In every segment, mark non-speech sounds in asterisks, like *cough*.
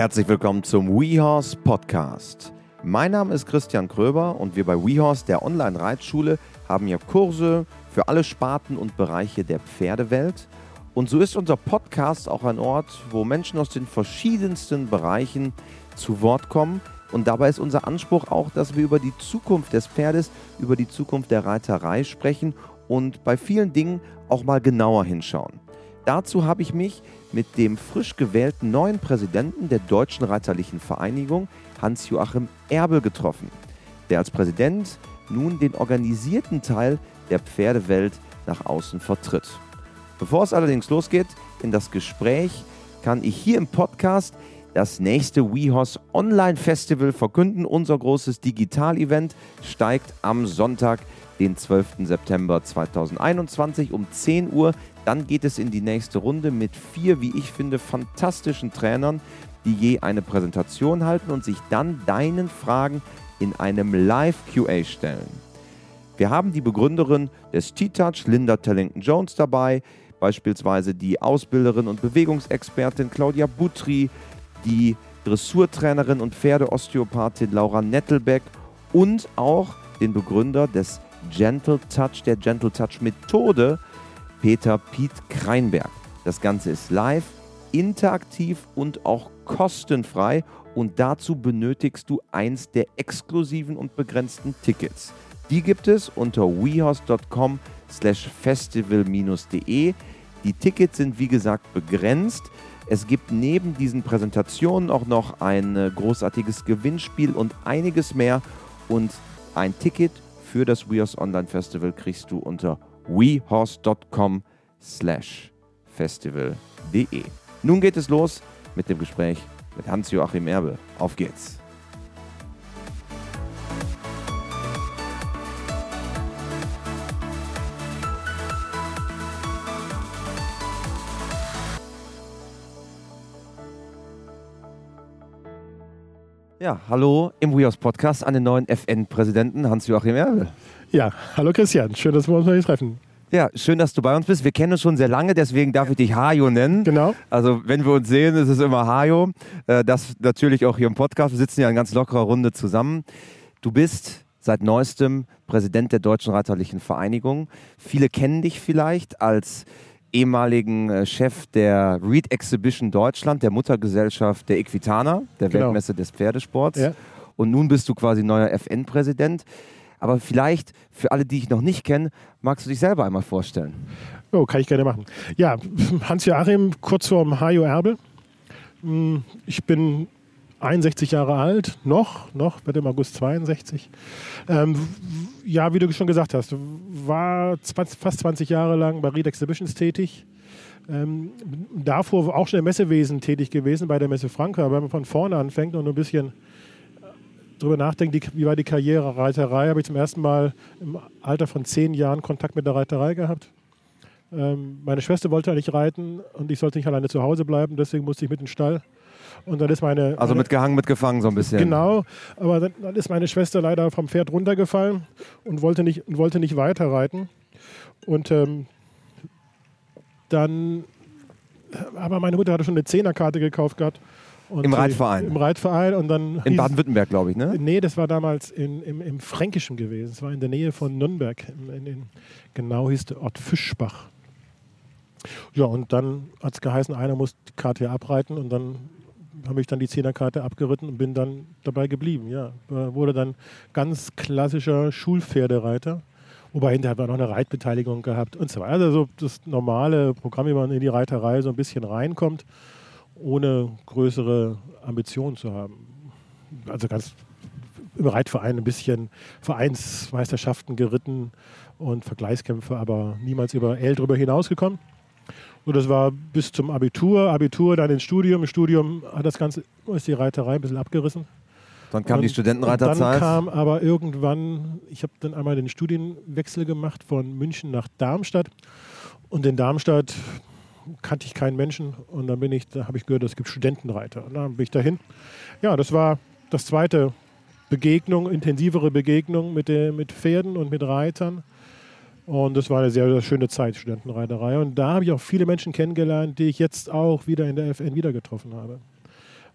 Herzlich willkommen zum WeHorse Podcast. Mein Name ist Christian Kröber und wir bei WeHorse, der Online-Reitschule, haben hier Kurse für alle Sparten und Bereiche der Pferdewelt. Und so ist unser Podcast auch ein Ort, wo Menschen aus den verschiedensten Bereichen zu Wort kommen. Und dabei ist unser Anspruch auch, dass wir über die Zukunft des Pferdes, über die Zukunft der Reiterei sprechen und bei vielen Dingen auch mal genauer hinschauen. Dazu habe ich mich mit dem frisch gewählten neuen Präsidenten der Deutschen Reiterlichen Vereinigung, Hans-Joachim Erbel, getroffen, der als Präsident nun den organisierten Teil der Pferdewelt nach außen vertritt. Bevor es allerdings losgeht in das Gespräch, kann ich hier im Podcast das nächste WeHorse Online Festival verkünden. Unser großes Digital-Event steigt am Sonntag, den 12. September 2021 um 10 Uhr dann geht es in die nächste Runde mit vier, wie ich finde, fantastischen Trainern, die je eine Präsentation halten und sich dann deinen Fragen in einem Live-QA stellen. Wir haben die Begründerin des T-Touch, Linda Tellington-Jones, dabei, beispielsweise die Ausbilderin und Bewegungsexpertin Claudia Butri, die Dressurtrainerin und Pferdeosteopathin Laura Nettelbeck und auch den Begründer des Gentle Touch, der Gentle Touch Methode, Peter Piet Kreinberg. Das Ganze ist live, interaktiv und auch kostenfrei und dazu benötigst du eins der exklusiven und begrenzten Tickets. Die gibt es unter wehouse.com slash festival-de. Die Tickets sind wie gesagt begrenzt. Es gibt neben diesen Präsentationen auch noch ein äh, großartiges Gewinnspiel und einiges mehr. Und ein Ticket für das WeHorse Online Festival kriegst du unter wehorse.com slash festival.de. Nun geht es los mit dem Gespräch mit Hans-Joachim Erbe. Auf geht's! Ja, hallo im WeHorse Podcast an den neuen FN-Präsidenten Hans-Joachim Erbe. Ja, hallo Christian, schön, dass wir uns mal treffen. Ja, schön, dass du bei uns bist. Wir kennen uns schon sehr lange, deswegen darf ich dich Hajo nennen. Genau. Also, wenn wir uns sehen, ist es immer Hajo. Äh, das natürlich auch hier im Podcast. Wir sitzen ja in ganz lockerer Runde zusammen. Du bist seit neuestem Präsident der Deutschen Reiterlichen Vereinigung. Viele kennen dich vielleicht als ehemaligen äh, Chef der Read Exhibition Deutschland, der Muttergesellschaft der Equitana, der genau. Weltmesse des Pferdesports. Ja. Und nun bist du quasi neuer FN-Präsident. Aber vielleicht für alle, die ich noch nicht kenne, magst du dich selber einmal vorstellen? Oh, kann ich gerne machen. Ja, Hans-Joachim, kurz vorm Hajo Erbel. Hm, ich bin 61 Jahre alt, noch, noch, werde im August 62. Ähm, ja, wie du schon gesagt hast, war 20, fast 20 Jahre lang bei Reed Exhibitions tätig. Ähm, davor auch schon im Messewesen tätig gewesen, bei der Messe Franka, wenn man von vorne anfängt und ein bisschen drüber nachdenke, die, wie war die Karriere Reiterei, habe ich zum ersten Mal im Alter von zehn Jahren Kontakt mit der Reiterei gehabt. Ähm, meine Schwester wollte eigentlich reiten und ich sollte nicht alleine zu Hause bleiben, deswegen musste ich mit in den Stall. Und dann ist meine. Also meine, mitgehangen, mitgefangen so ein bisschen. Genau, aber dann, dann, ist meine Schwester leider vom Pferd runtergefallen und wollte nicht, wollte nicht weiter reiten. Und ähm, dann. Aber meine Mutter hatte schon eine Zehnerkarte gekauft gehabt und Im Reitverein? Im Reitverein und dann. In Baden-Württemberg, glaube ich, ne? Nee, das war damals in, im, im Fränkischen gewesen. Es war in der Nähe von Nürnberg. In, in, genau hieß der Ort Fischbach. Ja, und dann hat es geheißen, einer muss die Karte hier abreiten und dann habe ich dann die Zehnerkarte abgeritten und bin dann dabei geblieben. Ja, wurde dann ganz klassischer Schulpferdereiter. Wobei hinterher hat man noch eine Reitbeteiligung gehabt und so weiter. Also so das normale Programm, wie man in die Reiterei so ein bisschen reinkommt ohne größere Ambitionen zu haben. Also ganz im Reitverein ein bisschen Vereinsmeisterschaften geritten und Vergleichskämpfe, aber niemals über L drüber hinausgekommen. Und das war bis zum Abitur, Abitur, dann ins Studium. Im Studium hat das Ganze, ist die Reiterei ein bisschen abgerissen. Dann kam und, die Studentenreiterzeit. Dann kam aber irgendwann, ich habe dann einmal den Studienwechsel gemacht von München nach Darmstadt. Und in Darmstadt kannte ich keinen Menschen und dann bin ich, da habe ich gehört, es gibt Studentenreiter. Und dann bin ich dahin. Ja, das war das zweite Begegnung, intensivere Begegnung mit, der, mit Pferden und mit Reitern. Und das war eine sehr, sehr schöne Zeit, Studentenreiterei. Und da habe ich auch viele Menschen kennengelernt, die ich jetzt auch wieder in der FN wieder getroffen habe.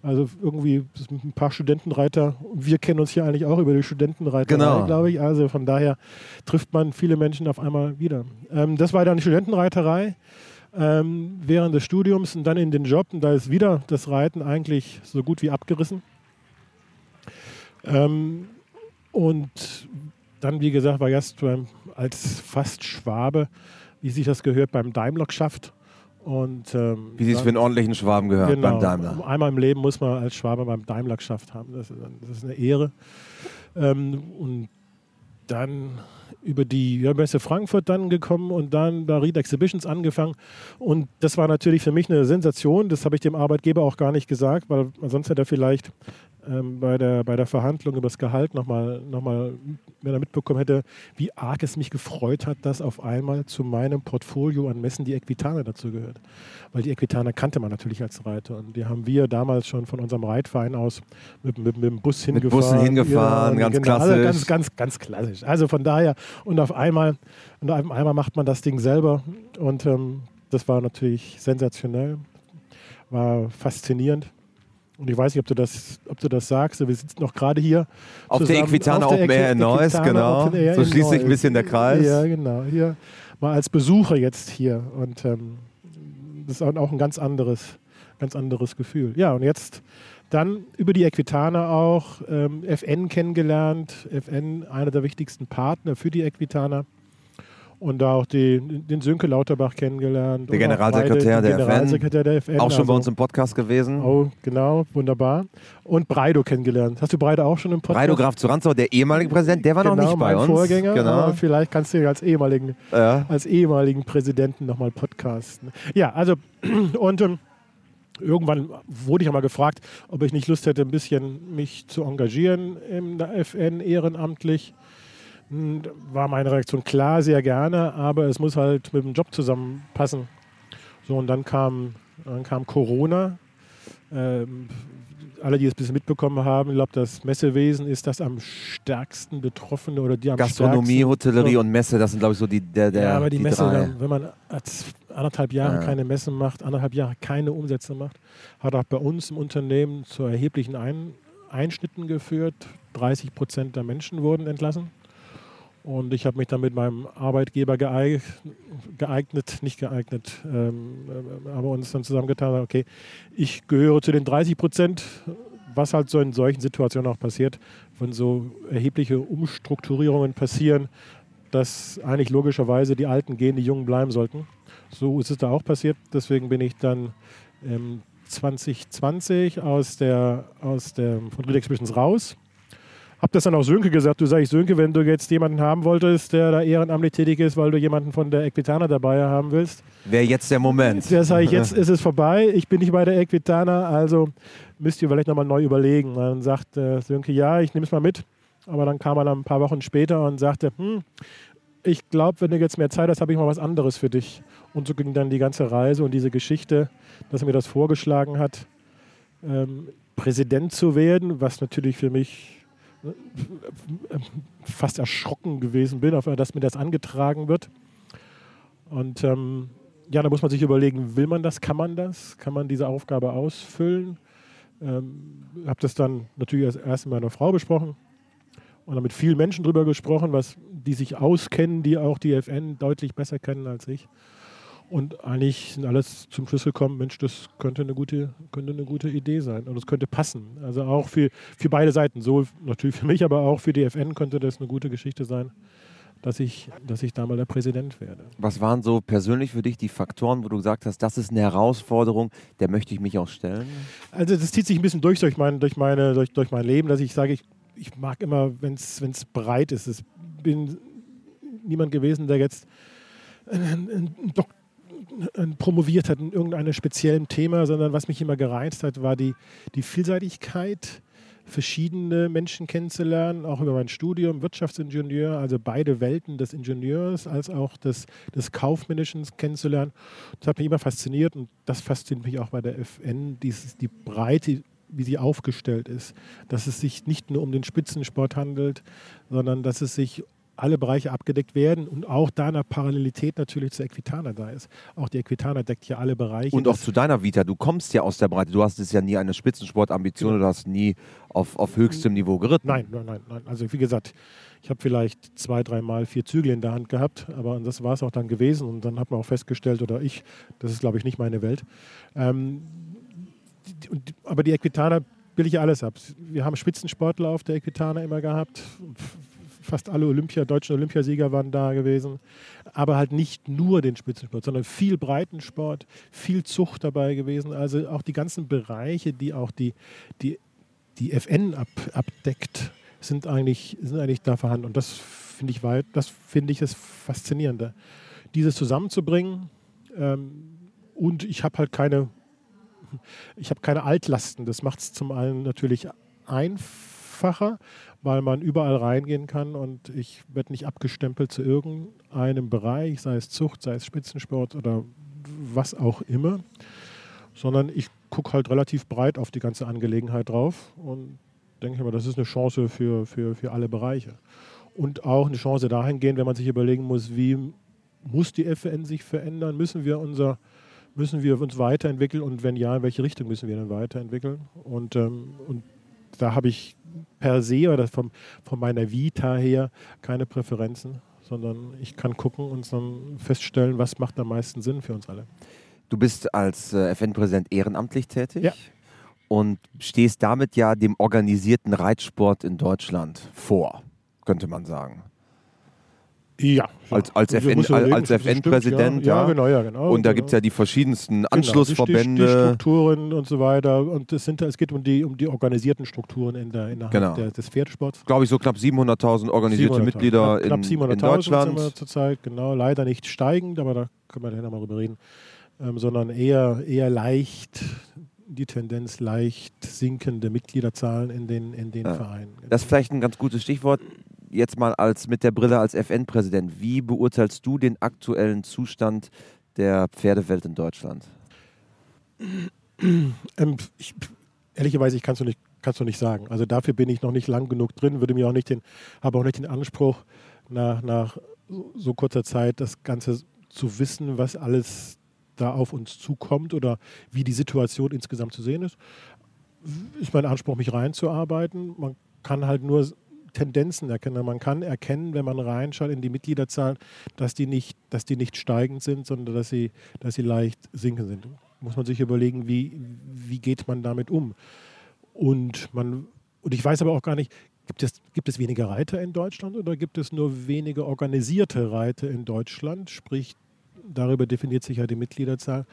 Also irgendwie ein paar Studentenreiter. Wir kennen uns hier eigentlich auch über die Studentenreiter, Genau. glaube ich. Also von daher trifft man viele Menschen auf einmal wieder. Ähm, das war dann die Studentenreiterei ähm, während des Studiums und dann in den Job. Und da ist wieder das Reiten eigentlich so gut wie abgerissen. Ähm, und dann, wie gesagt, war beim, als fast Schwabe, wie sich das gehört, beim Daimler-Schaft. Und, ähm, Wie sich für einen ordentlichen Schwaben gehört genau, beim Daimler. Einmal im Leben muss man als Schwabe beim Daimler geschafft haben. Das ist, das ist eine Ehre. Ähm, und dann über die ja, Messe Frankfurt dann gekommen und dann bei Read Exhibitions angefangen. Und das war natürlich für mich eine Sensation. Das habe ich dem Arbeitgeber auch gar nicht gesagt, weil sonst hätte er vielleicht ähm, bei, der, bei der Verhandlung über das Gehalt nochmal, noch mal, wenn er mitbekommen hätte, wie arg es mich gefreut hat, dass auf einmal zu meinem Portfolio an Messen die Equitana dazu gehört. Weil die Equitana kannte man natürlich als Reiter. Und die haben wir damals schon von unserem Reitverein aus mit, mit, mit dem Bus hingefahren. Bussen hingefahren, ganz Also klassisch. ganz, ganz, ganz klassisch. Also von daher, und auf einmal, und auf einmal macht man das Ding selber. Und ähm, das war natürlich sensationell, war faszinierend. Und ich weiß nicht, ob du das, ob du das sagst. Wir sitzen noch gerade hier. Auf der zusammen Equitana der Open Air in Neuss, Equitana genau. So schließt sich ein bisschen der Kreis. Ja, genau. Hier mal als Besucher jetzt hier. Und ähm, das ist auch ein ganz anderes, ganz anderes Gefühl. Ja, und jetzt dann über die Equitana auch ähm, FN kennengelernt. FN, einer der wichtigsten Partner für die Equitana. Und da auch die, den Sönke Lauterbach kennengelernt. Der Generalsekretär beide, der Generalsekretär der FN. Auch schon also, bei uns im Podcast gewesen. Oh, genau, wunderbar. Und Breido kennengelernt. Hast du Breido auch schon im Podcast? Breito Graf zu Ranzau, der ehemalige Präsident, der war genau, noch nicht bei uns. Vorgänger. Genau. Aber vielleicht kannst du ihn als ehemaligen Ja. als ehemaligen Präsidenten nochmal podcasten. Ja, also *clears throat* und ähm, irgendwann wurde ich einmal gefragt, ob ich nicht Lust hätte, ein bisschen mich zu engagieren in der FN ehrenamtlich. Hm, War meine Reaktion klar, sehr gerne, aber es muss halt mit dem Job zusammenpassen. So, und dann kam, dann kam Corona. Ähm, alle, die es ein bisschen mitbekommen haben, ich glaube, das Messewesen ist das am stärksten betroffene oder die am Gastronomie, stärksten Hotellerie und Messe, das sind, glaube ich, so die, der, der, ja, aber die, Messe, drei. dann, wenn man anderthalb Jahre Ja. keine Messe macht, anderthalb Jahre keine Umsätze macht, hat auch bei uns im Unternehmen zu erheblichen Ein Einschnitten geführt. 30 Prozent der Menschen wurden entlassen. Und ich habe mich dann mit meinem Arbeitgeber geeig geeignet, nicht geeignet, ähm, äh, aber uns dann zusammengetan, okay, ich gehöre zu den 30 Prozent, was halt so in solchen Situationen auch passiert, wenn so erhebliche Umstrukturierungen passieren, dass eigentlich logischerweise die Alten gehen, die Jungen bleiben sollten. So ist es da auch passiert. Deswegen bin ich dann ähm, 2020 aus der, aus der, von Grid Exhibitions raus. Hab das dann auch Sönke gesagt. Du sagst, Sönke, wenn du jetzt jemanden haben wolltest, der da ehrenamtlich tätig ist, weil du jemanden von der Equitana dabei haben willst, Wäre jetzt der Moment. der sage ich, jetzt *laughs* ist es vorbei, ich bin nicht bei der Equitana, also müsst ihr vielleicht nochmal neu überlegen. Dann sagt äh, Sönke, ja, ich nehme es mal mit. Aber dann kam er dann ein paar Wochen später und sagte, hm, ich glaube, wenn du jetzt mehr Zeit hast, habe ich mal was anderes für dich. Und so ging dann die ganze Reise und diese Geschichte, dass er mir das vorgeschlagen hat, ähm, Präsident zu werden, was natürlich für mich fast erschrocken gewesen bin, dass mir das angetragen wird. Und ähm, ja, da muss man sich überlegen, will man das, kann man das, kann man diese Aufgabe ausfüllen? Ähm, habe das dann natürlich erst, mit meiner Frau besprochen und dann mit vielen Menschen drüber gesprochen, was, die sich auskennen, die auch die FN deutlich besser kennen als ich. Und eigentlich sind alles zum Schluss gekommen, Mensch, das könnte eine gute, könnte eine gute Idee sein und es könnte passen. Also auch für, für beide Seiten, so natürlich für mich, aber auch für die FN könnte das eine gute Geschichte sein, dass ich, dass ich da mal der Präsident werde. Was waren so persönlich für dich die Faktoren, wo du gesagt hast, das ist eine Herausforderung, der möchte ich mich auch stellen? Also das zieht sich ein bisschen durch durch mein, durch meine, durch, durch mein Leben, dass ich sage, ich, ich mag immer, wenn es breit ist. Ich bin niemand gewesen, der jetzt einen, einen Dok einen promoviert hat in irgendeinem speziellen Thema, sondern was mich immer gereizt hat, war die, die Vielseitigkeit, verschiedene Menschen kennenzulernen, auch über mein Studium, Wirtschaftsingenieur, also beide Welten des Ingenieurs als auch des, des Kaufmännischen kennenzulernen. Das hat mich immer fasziniert und das fasziniert mich auch bei der FN, dieses, die Breite, wie sie aufgestellt ist. Dass es sich nicht nur um den Spitzensport handelt, sondern dass es sich alle Bereiche abgedeckt werden und auch da eine Parallelität natürlich zur Equitana da ist. Auch die Equitana deckt ja alle Bereiche. Und auch zu deiner Vita, du kommst ja aus der Breite, du hast es ja nie eine Spitzensportambition, genau. du hast nie auf, auf höchstem Niveau geritten. Nein, nein, nein, nein. Also wie gesagt, ich habe vielleicht zwei, dreimal vier Zügel in der Hand gehabt, aber das war es auch dann gewesen. Und dann hat man auch festgestellt, oder ich, das ist glaube ich nicht meine Welt. Ähm, aber die Equitana bilde ich alles ab. Wir haben Spitzensportler auf der Equitana immer gehabt fast alle Olympia, deutschen Olympiasieger waren da gewesen. Aber halt nicht nur den Spitzensport, sondern viel Breitensport, viel Zucht dabei gewesen. Also auch die ganzen Bereiche, die auch die, die, die FN ab, abdeckt, sind eigentlich, sind eigentlich da vorhanden. Und das finde ich weit, das finde ich das Faszinierende. Dieses zusammenzubringen ähm, und ich habe halt keine, ich habe keine Altlasten. Das macht es zum einen natürlich einfacher weil man überall reingehen kann und ich werde nicht abgestempelt zu irgendeinem Bereich, sei es Zucht, sei es Spitzensport oder was auch immer, sondern ich gucke halt relativ breit auf die ganze Angelegenheit drauf und denke mir, das ist eine Chance für, für, für alle Bereiche. Und auch eine Chance dahingehend, wenn man sich überlegen muss, wie muss die FN sich verändern, müssen wir unser müssen wir uns weiterentwickeln und wenn ja, in welche Richtung müssen wir dann weiterentwickeln? Und, ähm, und da habe ich per se oder vom, von meiner Vita her keine Präferenzen, sondern ich kann gucken und dann feststellen, was macht am meisten Sinn für uns alle. Du bist als äh, FN-Präsident ehrenamtlich tätig ja. und stehst damit ja dem organisierten Reitsport in Deutschland vor, könnte man sagen. Ja. Als, als, FN, als FN-Präsident, ja. ja. genau, ja, genau. Und da genau. gibt es ja die verschiedensten genau, Anschlussverbände. Die, die, Strukturen und so weiter. Und es, sind, es geht um die, um die organisierten Strukturen in der, innerhalb genau. der, des Pferdesports. Glaube ich, so knapp 700.000 organisierte 700 Mitglieder knapp, in, in Deutschland. Sind wir zurzeit, genau. Leider nicht steigend, aber da können wir dann nochmal drüber reden. Ähm, sondern eher, eher leicht die Tendenz leicht sinkende Mitgliederzahlen in den, in den ja. Vereinen. Das ist vielleicht ein ganz gutes Stichwort jetzt mal als mit der Brille als FN-Präsident, wie beurteilst du den aktuellen Zustand der Pferdewelt in Deutschland? Ähm, ich, ehrlicherweise, ich kann es nicht, kannst du nicht sagen. Also dafür bin ich noch nicht lang genug drin, würde mir auch nicht den, habe auch nicht den Anspruch, nach, nach so kurzer Zeit das Ganze zu wissen, was alles da auf uns zukommt oder wie die Situation insgesamt zu sehen ist. Ist mein Anspruch, mich reinzuarbeiten. Man kann halt nur Tendenzen erkennen. Man kann erkennen, wenn man reinschaut in die Mitgliederzahlen, dass die nicht, dass die nicht steigend sind, sondern dass sie, dass sie leicht sinken sind. Muss man sich überlegen, wie, wie geht man damit um. Und, man, und ich weiß aber auch gar nicht, gibt es, gibt es weniger Reiter in Deutschland oder gibt es nur wenige organisierte Reiter in Deutschland? Sprich, darüber definiert sich ja die Mitgliederzahl,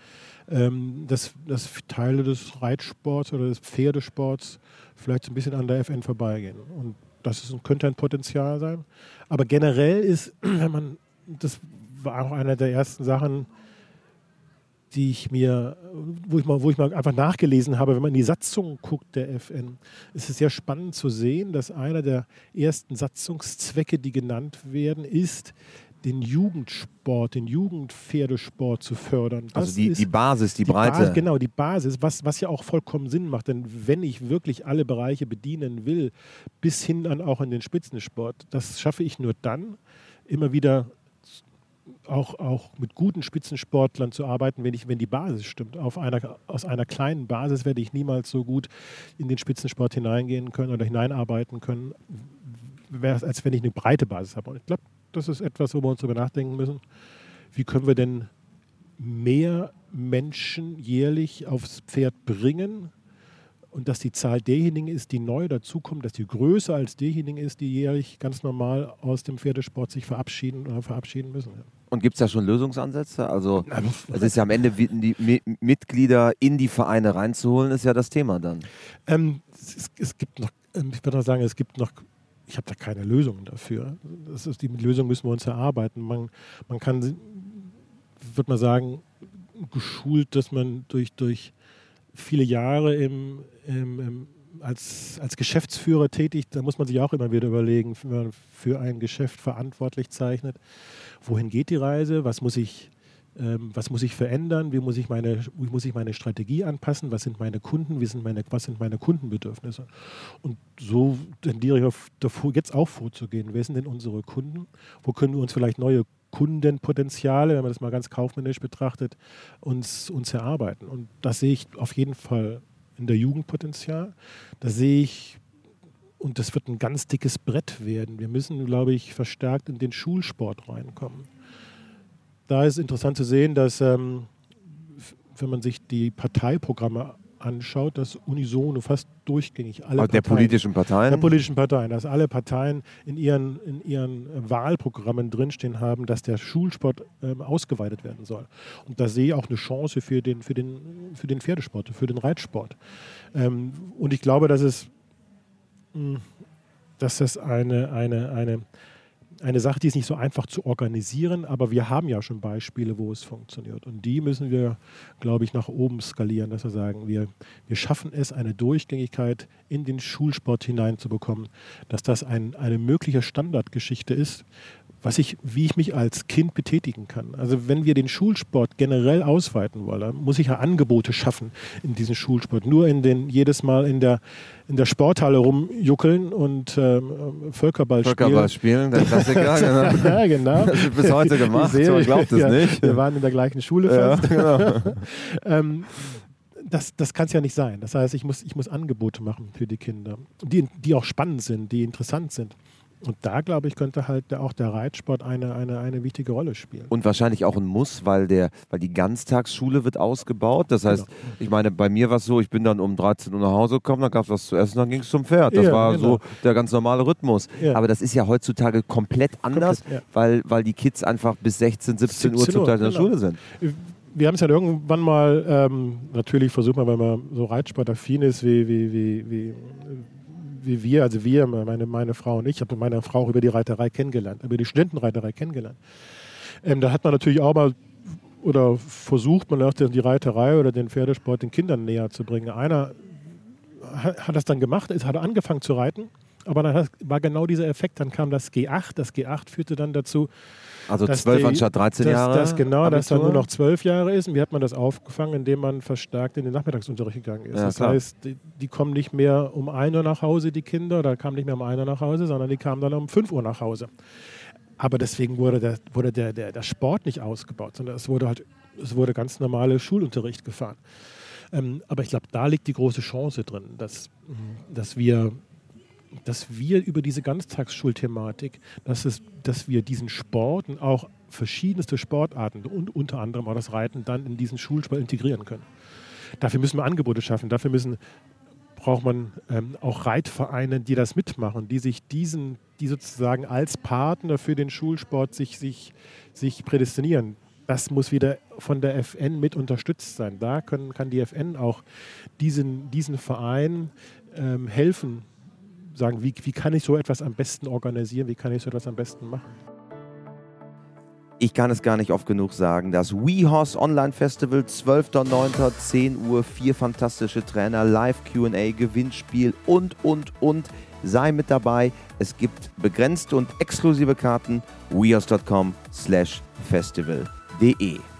ähm, dass, dass Teile des Reitsports oder des Pferdesports vielleicht ein bisschen an der FN vorbeigehen. Und das ist, könnte ein Potenzial sein. Aber generell ist, *clears throat* wenn man, das war auch eine der ersten Sachen, die ich mir, wo ich mal, wo ich mal einfach nachgelesen habe, wenn man in die Satzung guckt der FN, ist es sehr spannend zu sehen, dass einer der ersten Satzungszwecke, die genannt werden, ist, den Jugendsport, den Jugendpferdesport zu fördern. Das also die, die Basis, die, die Breite. Basis, genau, die Basis, was, was ja auch vollkommen Sinn macht. Denn wenn ich wirklich alle Bereiche bedienen will, bis hin dann auch in den Spitzensport, das schaffe ich nur dann, immer wieder auch, auch mit guten Spitzensportlern zu arbeiten, wenn, ich, wenn die Basis stimmt. Auf einer, aus einer kleinen Basis werde ich niemals so gut in den Spitzensport hineingehen können oder hineinarbeiten können, als wenn ich eine breite Basis habe. Und ich glaube, das ist etwas, wo wir uns darüber nachdenken müssen. Wie können wir denn mehr Menschen jährlich aufs Pferd bringen und dass die Zahl derjenigen ist, die neu dazukommen, dass die größer als derjenigen ist, die jährlich ganz normal aus dem Pferdesport sich verabschieden oder verabschieden müssen. Und gibt es da schon Lösungsansätze? Also es ist ja am Ende die Mitglieder in die Vereine reinzuholen, ist ja das Thema dann. Ähm, es, es, gibt noch, ähm, ich würde mal sagen, es gibt noch ich habe da keine Lösung dafür. Das ist, die Lösung müssen wir uns erarbeiten. Man, man kann, würde man sagen, geschult, dass man durch, durch viele Jahre im, im, im, als, als Geschäftsführer tätig, da muss man sich auch immer wieder überlegen, wenn man für ein Geschäft verantwortlich zeichnet, wohin geht die Reise, was muss ich was muss ich verändern, wie muss ich, meine, wie muss ich meine Strategie anpassen, was sind meine Kunden, wie sind meine, was sind meine Kundenbedürfnisse. Und so tendiere ich auf, davor, jetzt auch vorzugehen. Wer sind denn unsere Kunden? Wo können wir uns vielleicht neue Kundenpotenziale, wenn man das mal ganz kaufmännisch betrachtet, uns, uns erarbeiten? Und das sehe ich auf jeden Fall in der Jugendpotenzial. Da sehe ich und das wird ein ganz dickes Brett werden. Wir müssen, glaube ich, verstärkt in den Schulsport reinkommen da ist interessant zu sehen, dass ähm, wenn man sich die Parteiprogramme anschaut, dass unisono fast durchgängig alle der Parteien, politischen Parteien, der politischen Parteien, dass alle Parteien in ihren, in ihren Wahlprogrammen drinstehen haben, dass der Schulsport ähm, ausgeweitet werden soll. Und da sehe ich auch eine Chance für den, für den, für den Pferdesport, für den Reitsport. Ähm, und ich glaube, dass es, mh, hm, dass das eine, eine, eine eine Sache, die ist nicht so einfach zu organisieren, aber wir haben ja schon Beispiele, wo es funktioniert. Und die müssen wir, glaube ich, nach oben skalieren, dass wir sagen, wir, wir schaffen es, eine Durchgängigkeit in den Schulsport hineinzubekommen, dass das ein, eine mögliche Standardgeschichte ist, was ich, wie ich mich als Kind betätigen kann. Also wenn wir den Schulsport generell ausweiten wollen, muss ich ja Angebote schaffen in diesem Schulsport. Nur in den jedes Mal in der in der Sporthalle rumjuckeln und ähm, Völkerball, Völkerball spielen. der Klassiker. *laughs* genau. ja, genau. Das wird bis heute gemacht, man glaubt es ja, nicht. Wir waren in der gleichen Schule fast. Ja, genau. *laughs* ähm, das, das kann es ja nicht sein. Das heißt, ich muss, ich muss Angebote machen für die Kinder, die, die auch spannend sind, die interessant sind. Und da, glaube ich, könnte halt auch der Reitsport eine, eine, eine wichtige Rolle spielen. Und wahrscheinlich auch ein Muss, weil, der, weil die Ganztagsschule wird ausgebaut. Das heißt, genau. ich meine, bei mir war es so, ich bin dann um 13 Uhr nach Hause gekommen, dann gab es was zu essen, dann ging es zum Pferd. Das ja, war genau. so der ganz normale Rhythmus. Ja. Aber das ist ja heutzutage komplett anders, komplett, ja. weil, weil die Kids einfach bis 16, 17, 17 Uhr zum Teil in der genau. Schule sind wir haben es ja irgendwann mal, ähm, natürlich versucht man, wenn man so reitsportaffin ist, wie, wie, wie, wie wie wir, also wir, meine, meine Frau und ich, habe meine Frau auch über die Reiterei kennengelernt, über die Studentenreiterei kennengelernt. Ähm, da hat man natürlich auch mal oder versucht man auch die Reiterei oder den Pferdesport den Kindern näher zu bringen. Einer hat, hat das dann gemacht, ist, hat angefangen zu reiten, aber dann war genau dieser Effekt. Dann kam das G8, das G8 führte dann dazu, also zwölf anstatt 13 dass, Jahre? Das, genau, Abitur? dass dann nur noch zwölf Jahre ist. Und wie hat man das aufgefangen? Indem man verstärkt in den Nachmittagsunterricht gegangen ist. Ja, das klar. heißt, die, die, kommen nicht mehr um 1 Uhr nach Hause, die Kinder, oder kamen nicht mehr um 1 Uhr nach Hause, sondern die kamen dann um 5 Uhr nach Hause. Aber deswegen wurde der, wurde der, der, der Sport nicht ausgebaut, sondern es wurde halt es wurde ganz normale Schulunterricht gefahren. Ähm, aber ich glaube, da liegt die große Chance drin, dass, dass wir dass wir über diese Ganztagsschulthematik, dass, es, dass wir diesen Sport und auch verschiedenste Sportarten und unter anderem auch das Reiten dann in diesen Schulsport integrieren können. Dafür müssen wir Angebote schaffen, dafür müssen, braucht man ähm, auch Reitvereine, die das mitmachen, die sich diesen, die sozusagen als Partner für den Schulsport sich, sich, sich prädestinieren. Das muss wieder von der FN mit unterstützt sein. Da können, kann die FN auch diesen, diesen Verein ähm, helfen, sagen, wie, wie kann ich so etwas am besten organisieren, wie kann ich so etwas am besten machen. Ich kann es gar nicht oft genug sagen. Das WeHorse Online Festival, 12.09., 10 Uhr, vier fantastische Trainer, Live QA, Gewinnspiel und, und, und. Sei mit dabei. Es gibt begrenzte und exklusive Karten. wehorse.com slash festival.de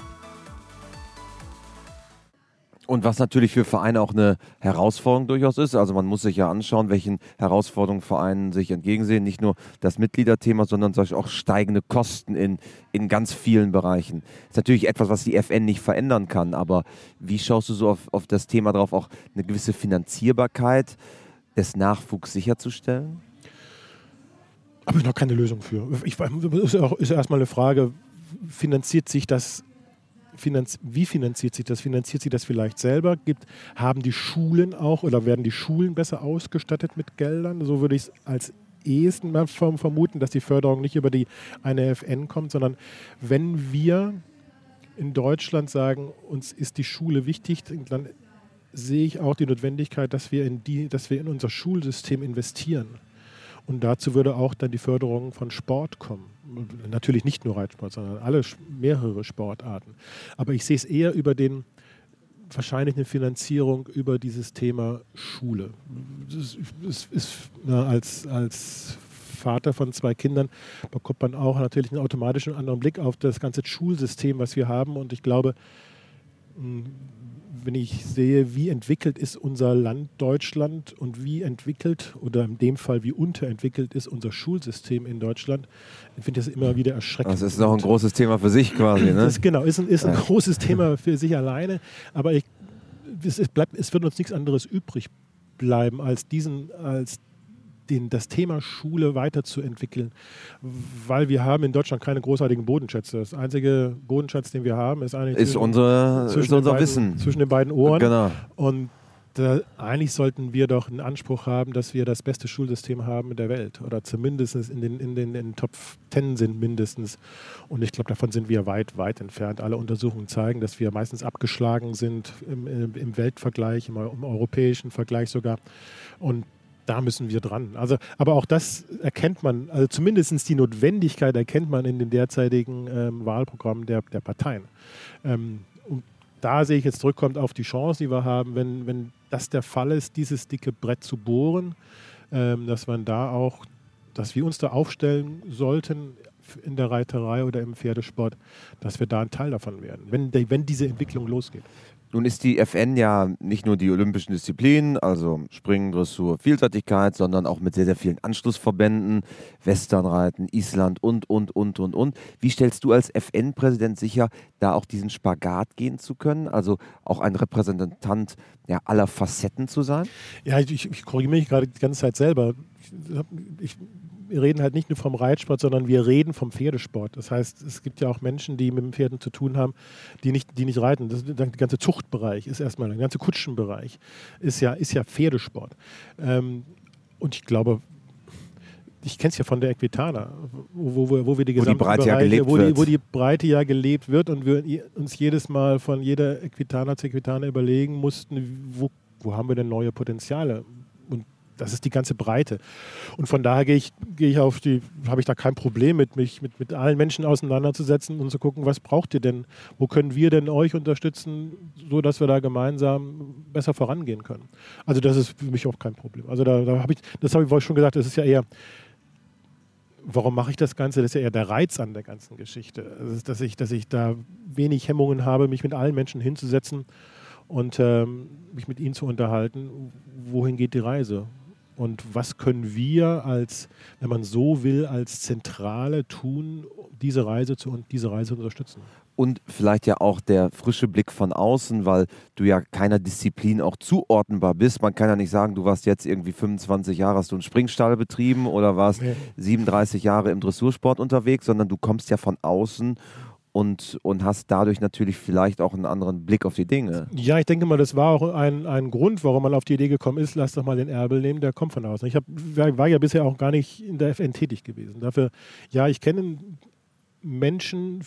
und was natürlich für Vereine auch eine Herausforderung durchaus ist. Also man muss sich ja anschauen, welchen Herausforderungen Vereinen sich entgegensehen. Nicht nur das Mitgliederthema, sondern auch steigende Kosten in, in ganz vielen Bereichen. Ist natürlich etwas, was die FN nicht verändern kann. Aber wie schaust du so auf, auf das Thema drauf, auch eine gewisse Finanzierbarkeit des Nachwuchs sicherzustellen? Habe ich noch keine Lösung für. Ich, ist, ist erstmal eine Frage, finanziert sich das Finanz wie finanziert sich das? Finanziert sich das vielleicht selber? Gibt, haben die Schulen auch oder werden die Schulen besser ausgestattet mit Geldern? So würde ich es als ehesten mal vermuten, dass die Förderung nicht über die eine FN kommt, sondern wenn wir in Deutschland sagen, uns ist die Schule wichtig, dann sehe ich auch die Notwendigkeit, dass wir in, die, dass wir in unser Schulsystem investieren. Und dazu würde auch dann die Förderung von Sport kommen natürlich nicht nur Reitsport, sondern alle mehrere Sportarten. Aber ich sehe es eher über den wahrscheinlich eine Finanzierung über dieses Thema Schule. Das ist, ist, na, als, als Vater von zwei Kindern bekommt man auch natürlich einen automatischen anderen Blick auf das ganze Schulsystem, was wir haben. Und ich glaube, wenn ich sehe, wie entwickelt ist unser Land Deutschland und wie entwickelt oder in dem Fall wie unterentwickelt ist unser Schulsystem in Deutschland, ich finde das immer wieder erschreckend. Das ist noch ein großes Thema für sich quasi. Ne? Das, genau, ist ein, ist ein ja. großes Thema für sich alleine, aber ich, es, es, bleibt, es wird uns nichts anderes übrig bleiben, als diesen, als den, das Thema Schule weiterzuentwickeln, weil wir haben in Deutschland keine großartigen Bodenschätze. Das einzige Bodenschatz, den wir haben, ist eigentlich ist zwischen, unser, zwischen ist unser beiden, Wissen zwischen den beiden Ohren. Genau. Und da, eigentlich sollten wir doch einen Anspruch haben, dass wir das beste Schulsystem haben in der Welt oder zumindest in den, in den, in den Top Ten sind mindestens. Und ich glaube, davon sind wir weit, weit entfernt. Alle Untersuchungen zeigen, dass wir meistens abgeschlagen sind im, im, im Weltvergleich, im, im europäischen Vergleich sogar. Und da müssen wir dran. Also, aber auch das erkennt man, also zumindest die Notwendigkeit erkennt man in den derzeitigen ähm, Wahlprogrammen der, der Parteien. Ähm, und da sehe ich jetzt zurückkommt auf die Chance, die wir haben, wenn, wenn das der Fall ist, dieses dicke Brett zu bohren, ähm, dass man da auch, dass wir uns da aufstellen sollten in der Reiterei oder im Pferdesport, dass wir da ein Teil davon werden, wenn, wenn diese Entwicklung losgeht. Nun ist die FN ja nicht nur die olympischen Disziplinen, also Springen, Dressur, Vielseitigkeit, sondern auch mit sehr, sehr vielen Anschlussverbänden, Westernreiten, Island und, und, und, und, und. Wie stellst du als FN-Präsident sicher, da auch diesen Spagat gehen zu können, also auch ein Repräsentant ja, aller Facetten zu sein? Ja, ich, ich korrigiere mich gerade die ganze Zeit selber. Ich, wir reden halt nicht nur vom Reitsport, sondern wir reden vom Pferdesport. Das heißt, es gibt ja auch Menschen, die mit dem Pferden zu tun haben, die nicht, die nicht reiten. Das, der ganze Zuchtbereich ist erstmal, der ganze Kutschenbereich ist ja, ist ja Pferdesport. Ähm, und ich glaube, ich kenne es ja von der Equitana, wo, wo, wo wir die gesamte Breite ja gelebt wo wird. Die, wo die Breite ja gelebt wird und wir uns jedes Mal von jeder Equitana zu Equitana überlegen mussten, wo, wo haben wir denn neue Potenziale? Das ist die ganze Breite. Und von daher gehe ich, gehe ich auf die, habe ich da kein Problem mit, mich mit, mit allen Menschen auseinanderzusetzen und zu gucken, was braucht ihr denn? Wo können wir denn euch unterstützen, so dass wir da gemeinsam besser vorangehen können? Also das ist für mich auch kein Problem. Also da, da habe ich, das habe ich schon gesagt, das ist ja eher, warum mache ich das Ganze? Das ist ja eher der Reiz an der ganzen Geschichte. Also dass, ich, dass ich da wenig Hemmungen habe, mich mit allen Menschen hinzusetzen und ähm, mich mit ihnen zu unterhalten. Wohin geht die Reise? Und was können wir als, wenn man so will, als Zentrale tun, diese Reise zu diese Reise unterstützen? Und vielleicht ja auch der frische Blick von außen, weil du ja keiner Disziplin auch zuordnenbar bist. Man kann ja nicht sagen, du warst jetzt irgendwie 25 Jahre, hast du einen Springstall betrieben oder warst nee. 37 Jahre im Dressursport unterwegs, sondern du kommst ja von außen und, und hast dadurch natürlich vielleicht auch einen anderen Blick auf die Dinge. Ja, ich denke mal, das war auch ein, ein Grund, warum man auf die Idee gekommen ist, lass doch mal den Erbel nehmen, der kommt von außen. Ich hab, war ja bisher auch gar nicht in der FN tätig gewesen. Dafür, ja, ich kenne Menschen,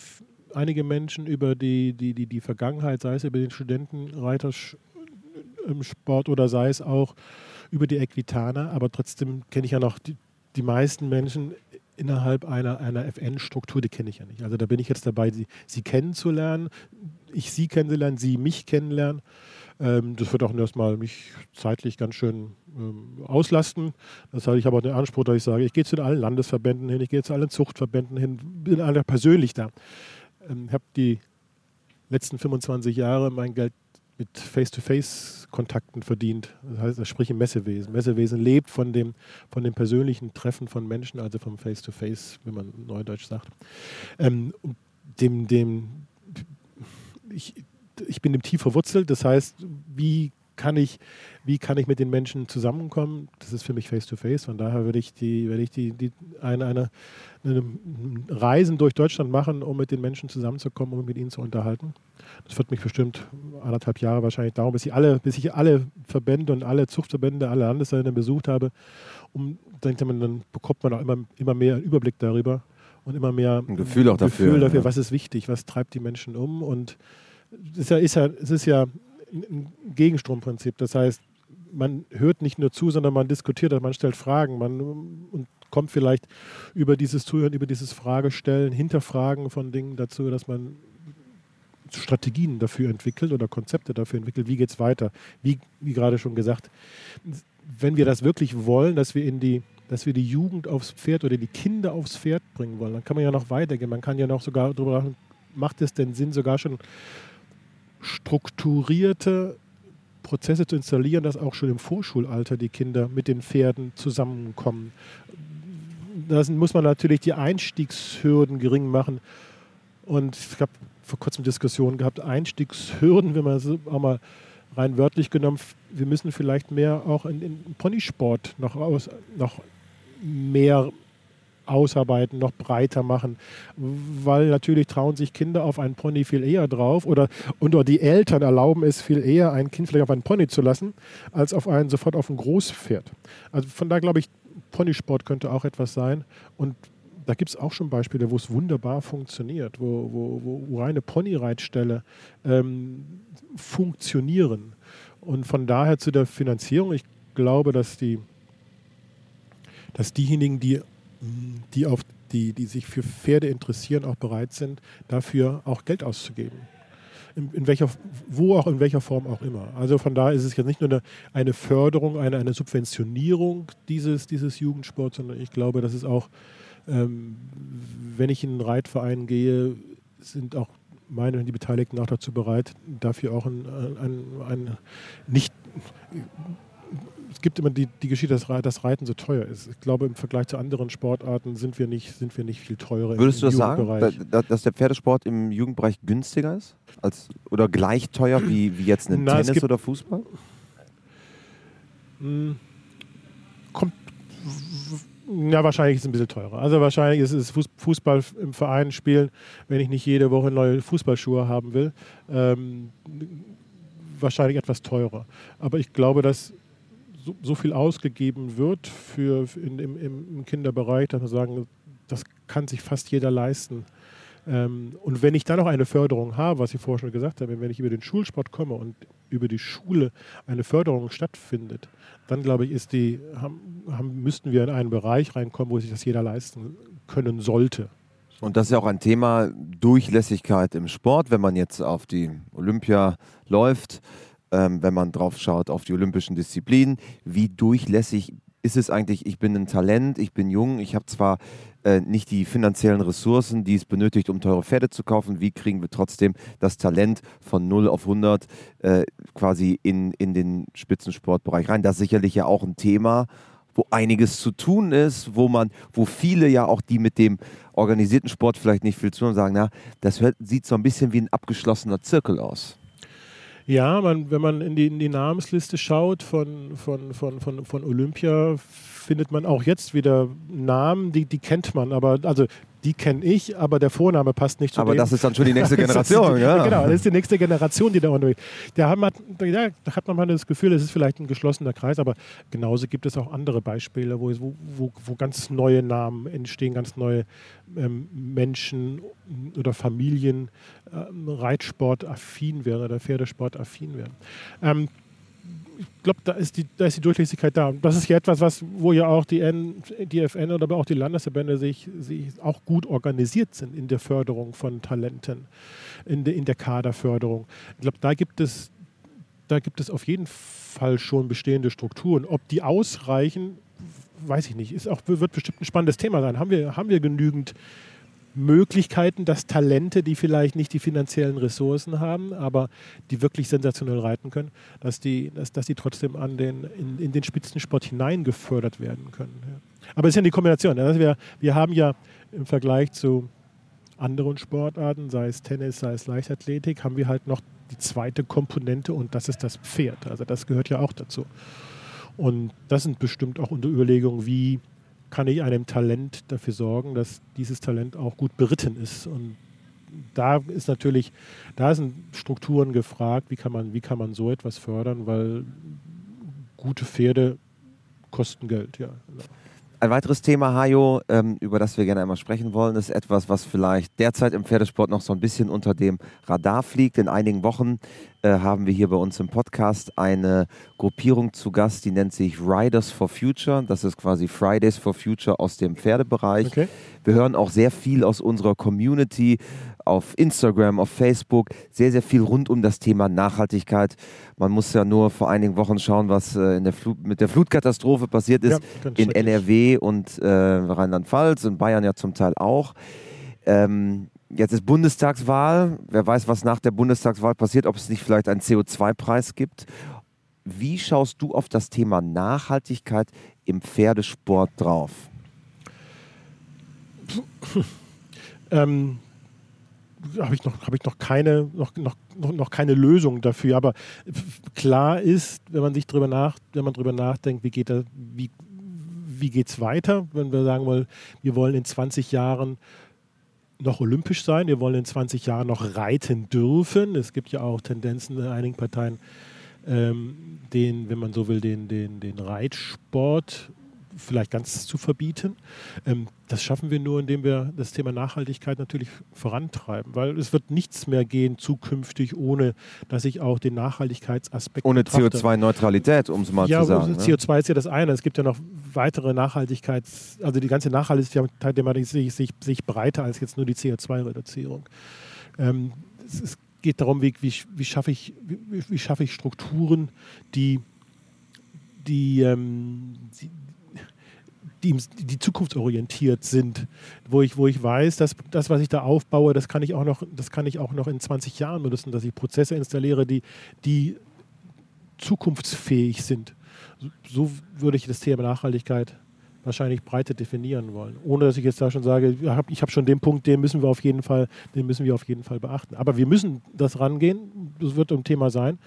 einige Menschen über die, die, die, die Vergangenheit, sei es über den Studentenreitersport oder sei es auch über die Equitana, aber trotzdem kenne ich ja noch die, die meisten Menschen innerhalb einer, einer FN-Struktur, die kenne ich ja nicht. Also da bin ich jetzt dabei, sie, sie kennenzulernen, ich sie kennenzulernen, sie mich kennenlernen. Ähm, das wird auch erstmal mich zeitlich ganz schön ähm, auslasten. Das heißt, ich habe auch den Anspruch, dass ich sage, ich gehe zu allen Landesverbänden hin, ich gehe zu allen Zuchtverbänden hin, bin alle persönlich da. Ich ähm, habe die letzten 25 Jahre mein Geld mit Face-to-Face-Kontakten verdient. Das heißt, sprich im Messewesen. Messewesen lebt von dem, von dem persönlichen Treffen von Menschen, also vom Face-to-Face, wie man neudeutsch sagt. Ähm, dem, dem, ich, ich bin dem tief verwurzelt. Das heißt, wie kann ich, wie kann ich mit den Menschen zusammenkommen? Das ist für mich face-to-face. -face. Von daher würde ich, die, werde ich die, die, eine, eine, eine Reisen durch Deutschland machen, um mit den Menschen zusammenzukommen, um mit ihnen zu unterhalten. Das wird mich bestimmt anderthalb Jahre wahrscheinlich dauern, bis ich alle, bis ich alle Verbände und alle Zuchtverbände, alle Landesverbände besucht habe. Um, dann, dann bekommt man auch immer, immer mehr Überblick darüber und immer mehr ein Gefühl auch dafür, Gefühl dafür ja. was ist wichtig, was treibt die Menschen um. Und es ist ja, ist ja, es ist ja ein Gegenstromprinzip. Das heißt, man hört nicht nur zu, sondern man diskutiert, man stellt Fragen man, und kommt vielleicht über dieses Zuhören, über dieses Fragestellen, Hinterfragen von Dingen dazu, dass man Strategien dafür entwickelt oder Konzepte dafür entwickelt, wie geht es weiter. Wie, wie gerade schon gesagt, wenn wir das wirklich wollen, dass wir in die dass wir die Jugend aufs Pferd oder die Kinder aufs Pferd bringen wollen. Dann kann man ja noch weitergehen. Man kann ja noch sogar darüber machen, macht es denn Sinn, sogar schon strukturierte Prozesse zu installieren, dass auch schon im Vorschulalter die Kinder mit den Pferden zusammenkommen. Da muss man natürlich die Einstiegshürden gering machen. Und ich habe vor kurzem Diskussionen gehabt, Einstiegshürden, wenn man es auch mal rein wörtlich genommen, wir müssen vielleicht mehr auch in, in Ponysport noch, aus, noch mehr ausarbeiten, noch breiter machen, weil natürlich trauen sich Kinder auf einen Pony viel eher drauf oder, oder die Eltern erlauben es viel eher, ein Kind vielleicht auf einen Pony zu lassen, als auf einen sofort auf ein Großpferd. Also von da glaube ich, Ponysport könnte auch etwas sein und da gibt es auch schon Beispiele, wo es wunderbar funktioniert, wo, wo, wo reine Ponyreitställe ähm, funktionieren. Und von daher zu der Finanzierung, ich glaube, dass die dass diejenigen, die, die, auf die, die sich für Pferde interessieren, auch bereit sind, dafür auch Geld auszugeben. In, in, welcher, wo auch in welcher Form auch immer. Also von daher ist es jetzt nicht nur eine, eine Förderung, eine, eine Subventionierung dieses, dieses Jugendsports, sondern ich glaube, dass es auch ähm, wenn ich in einen Reitverein gehe, sind auch meine und die Beteiligten auch dazu bereit, dafür auch ein, ein, ein nicht. Es gibt immer die, die Geschichte, dass das Reiten so teuer ist. Ich glaube, im Vergleich zu anderen Sportarten sind wir nicht, sind wir nicht viel teurer. Würdest du das sagen, dass der Pferdesport im Jugendbereich günstiger ist? Als, oder gleich teuer wie, wie jetzt ein Tennis oder Fußball? Hm. Kommt ja, wahrscheinlich ist es ein bisschen teurer. Also wahrscheinlich ist es Fußball im Verein spielen, wenn ich nicht jede Woche neue Fußballschuhe haben will, ähm, wahrscheinlich etwas teurer. Aber ich glaube, dass so, so viel ausgegeben wird für, in, im, im, Kinderbereich, dass wir sagen, das kann sich fast jeder leisten. Ähm, und wenn ich dann noch eine Förderung habe, was ich vorher schon gesagt habe, wenn ich über den Schulsport komme und über die Schule eine Förderung stattfindet, dann glaube ich, ist die, haben, haben, müssten wir in einen Bereich reinkommen, wo sich das jeder leisten können sollte. Und das ist ja auch ein Thema Durchlässigkeit im Sport, wenn man jetzt auf die Olympia läuft, ähm, wenn man drauf schaut auf die olympischen Disziplinen, wie durchlässig ist es eigentlich, ich bin ein Talent, ich bin jung, ich habe zwar äh, nicht die finanziellen Ressourcen, die es benötigt, um teure Pferde zu kaufen, wie kriegen wir trotzdem das Talent von 0 auf 100 äh, quasi in, in den Spitzensportbereich rein. Das ist sicherlich ja auch ein Thema, wo einiges zu tun ist, wo man, wo viele ja auch die mit dem organisierten Sport vielleicht nicht viel zu tun haben, sagen, na, das hört, sieht so ein bisschen wie ein abgeschlossener Zirkel aus. Ja, man, wenn man in die, in die Namensliste schaut von, von, von, von, von Olympia, findet man auch jetzt wieder Namen, die, die kennt man, aber also die kenne ich, aber der Vorname passt nicht zu Aber dem. das ist dann schon die nächste *laughs* Generation, ja. Genau, das ist die nächste Generation, die da unterwegs ist. Da hat, man, da hat man mal das Gefühl, es ist vielleicht ein geschlossener Kreis, aber genauso gibt es auch andere Beispiele, wo, wo, wo ganz neue Namen entstehen, ganz neue ähm, Menschen oder Familien ähm, Reitsport affin werden oder Pferdesport affin werden. Ähm, ich glaube, da, ist die, da ist die Durchlässigkeit da. Das ist ja etwas, was, wo ja auch die, N, die FN oder aber auch die Landesverbände sich, sich auch gut organisiert sind in der Förderung von Talenten, in, de, in der Kaderförderung. Ich glaube, da gibt es da gibt es auf jeden Fall schon bestehende Strukturen. Ob die ausreichen, weiß ich nicht. Ist auch, wird bestimmt ein spannendes Thema sein. Haben wir, haben wir genügend Möglichkeiten, dass Talente, die vielleicht nicht die finanziellen Ressourcen haben, aber die wirklich sensationell reiten können, dass die, dass, dass die trotzdem an den, in, in den Spitzensport hineingefördert werden können. Ja. Aber es ist ja die Kombination. Also wir, wir haben ja im Vergleich zu anderen Sportarten, sei es Tennis, sei es Leichtathletik, haben wir halt noch die zweite Komponente und das ist das Pferd. Also das gehört ja auch dazu. Und das sind bestimmt auch unter Überlegungen, wie kann ich einem Talent dafür sorgen, dass dieses Talent auch gut beritten ist. Und da ist natürlich, da sind Strukturen gefragt, wie kann man, wie kann man so etwas fördern, weil gute Pferde kosten Geld, ja. Ein weiteres Thema, Hajo, ähm, über das wir gerne einmal sprechen wollen, ist etwas, was vielleicht derzeit im Pferdesport noch so ein bisschen unter dem Radar fliegt. In einigen Wochen äh, haben wir hier bei uns im Podcast eine Gruppierung zu Gast, die nennt sich Riders for Future. Das ist quasi Fridays for Future aus dem Pferdebereich. Okay. Wir hören auch sehr viel aus unserer Community, auf Instagram, auf Facebook sehr, sehr viel rund um das Thema Nachhaltigkeit. Man muss ja nur vor einigen Wochen schauen, was äh, in der mit der Flutkatastrophe passiert ist ja, in NRW und äh, Rheinland-Pfalz und Bayern ja zum Teil auch. Ähm, jetzt ist Bundestagswahl. Wer weiß, was nach der Bundestagswahl passiert, ob es nicht vielleicht einen CO2-Preis gibt. Wie schaust du auf das Thema Nachhaltigkeit im Pferdesport drauf? *laughs* ähm, habe ich noch, habe ich noch keine, noch, noch, noch keine Lösung dafür. Aber klar ist, wenn man sich drüber nach, wenn man drüber nachdenkt, wie geht das, wie, wie geht es weiter, wenn wir sagen wollen, wir wollen in 20 Jahren noch olympisch sein, wir wollen in 20 Jahren noch reiten dürfen. Es gibt ja auch Tendenzen in einigen Parteien, ähm, den, wenn man so will, den, den, den Reitsport vielleicht ganz zu verbieten. Ähm, das schaffen wir nur, indem wir das Thema Nachhaltigkeit natürlich vorantreiben, weil es wird nichts mehr gehen zukünftig, ohne dass ich auch den Nachhaltigkeitsaspekt Ohne CO2-Neutralität, um es mal ja, zu sagen. Ja, CO2 ist ja das eine. Es gibt ja noch weitere Nachhaltigkeits-, also die ganze Nachhaltigkeit sehe ich, sehe, sehe ich breiter als jetzt nur die CO2-Reduzierung. Ähm, es, es, geht darum, wie, wie, wie schaffe ich, wie, wie, schaffe ich Strukturen, die die, ähm, die, die, die zukunftsorientiert sind, wo ich, wo ich weiß, dass das, was ich da aufbaue, das kann ich auch noch, das kann ich auch noch in 20 Jahren benutzen, dass ich Prozesse installiere, die, die zukunftsfähig sind. So würde ich das Thema Nachhaltigkeit wahrscheinlich breiter definieren wollen. Ohne dass ich jetzt da schon sage, ich habe schon den Punkt, den müssen wir auf jeden Fall, den müssen wir auf jeden Fall beachten. Aber wir müssen das rangehen, das wird ein Thema sein.